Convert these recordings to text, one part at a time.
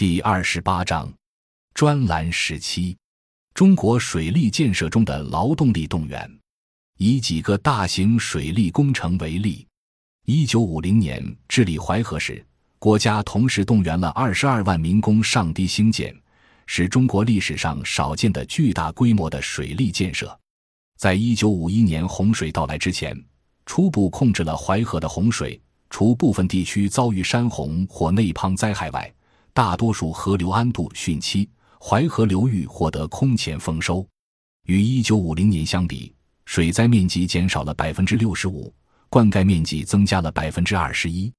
第二十八章，专栏时期，中国水利建设中的劳动力动员。以几个大型水利工程为例，一九五零年治理淮河时，国家同时动员了二十二万民工上堤兴建，是中国历史上少见的巨大规模的水利建设。在一九五一年洪水到来之前，初步控制了淮河的洪水，除部分地区遭遇山洪或内滂灾害外，大多数河流安度汛期，淮河流域获得空前丰收。与一九五零年相比，水灾面积减少了百分之六十五，灌溉面积增加了百分之二十一。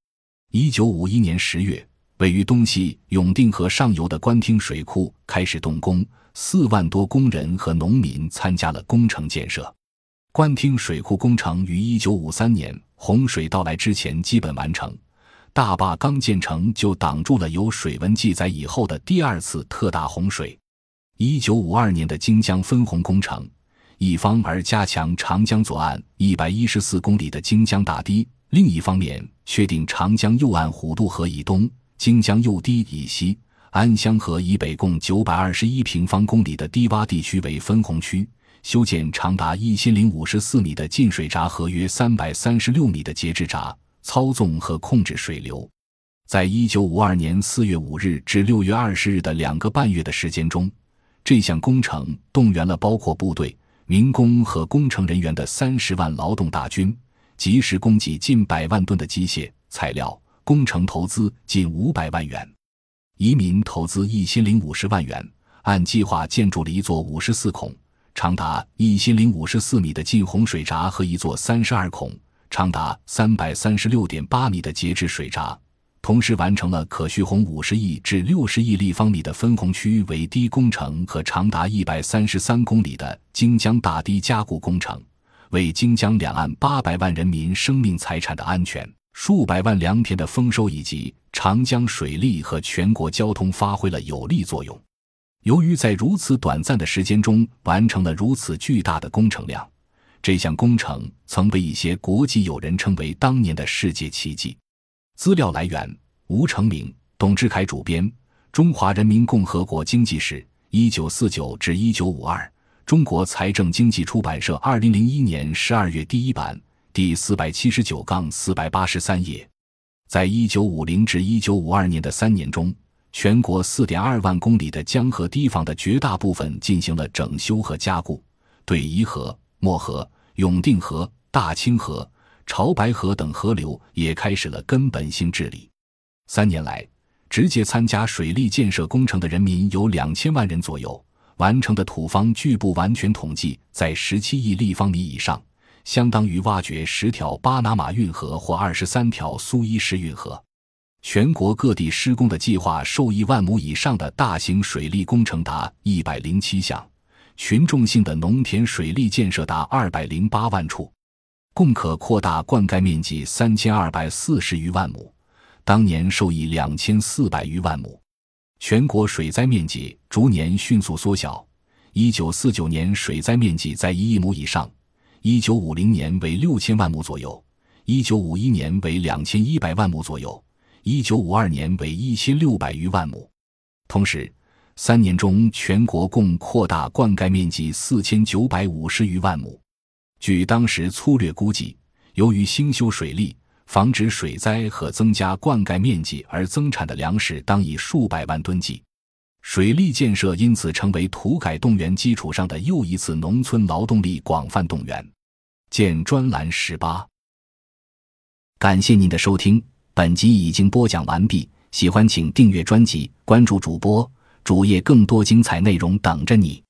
一九五一年十月，位于东西永定河上游的官厅水库开始动工，四万多工人和农民参加了工程建设。官厅水库工程于一九五三年洪水到来之前基本完成，大坝刚建成就挡住了有水文记载以后的第二次特大洪水。一九五二年的京江分洪工程。一方而加强长江左岸一百一十四公里的京江大堤，另一方面确定长江右岸虎渡河以东、京江右堤以西、安乡河以北共九百二十一平方公里的低洼地区为分洪区，修建长达一千零五十四米的进水闸和约三百三十六米的节制闸，操纵和控制水流。在一九五二年四月五日至六月二十日的两个半月的时间中，这项工程动员了包括部队。民工和工程人员的三十万劳动大军，及时供给近百万吨的机械材料，工程投资近五百万元，移民投资一千零五十万元，按计划建筑了一座五十四孔、长达一千零五十四米的进洪水闸和一座三十二孔、长达三百三十六点八米的节制水闸。同时完成了可蓄洪五十亿至六十亿立方米的分洪区围堤工程和长达一百三十三公里的京江大堤加固工程，为京江两岸八百万人民生命财产的安全、数百万良田的丰收以及长江水利和全国交通发挥了有力作用。由于在如此短暂的时间中完成了如此巨大的工程量，这项工程曾被一些国际友人称为当年的世界奇迹。资料来源：吴成明、董志凯主编，《中华人民共和国经济史（一九四九至一九五二）》，中国财政经济出版社，二零零一年十二月第一版，第四百七十九杠四百八十三页。在一九五零至一九五二年的三年中，全国四点二万公里的江河堤防的绝大部分进行了整修和加固，对沂河、漠河、永定河、大清河。潮白河等河流也开始了根本性治理。三年来，直接参加水利建设工程的人民有两千万人左右，完成的土方据不完全统计在十七亿立方米以上，相当于挖掘十条巴拿马运河或二十三条苏伊士运河。全国各地施工的计划受益万亩以上的大型水利工程达一百零七项，群众性的农田水利建设达二百零八万处。共可扩大灌溉面积三千二百四十余万亩，当年受益两千四百余万亩。全国水灾面积逐年迅速缩小，一九四九年水灾面积在一亿亩以上，一九五零年为六千万亩左右，一九五一年为两千一百万亩左右，一九五二年为一千六百余万亩。同时，三年中全国共扩大灌溉面积四千九百五十余万亩。据当时粗略估计，由于兴修水利、防止水灾和增加灌溉面积而增产的粮食当以数百万吨计。水利建设因此成为土改动员基础上的又一次农村劳动力广泛动员。见专栏十八。感谢您的收听，本集已经播讲完毕。喜欢请订阅专辑，关注主播主页，更多精彩内容等着你。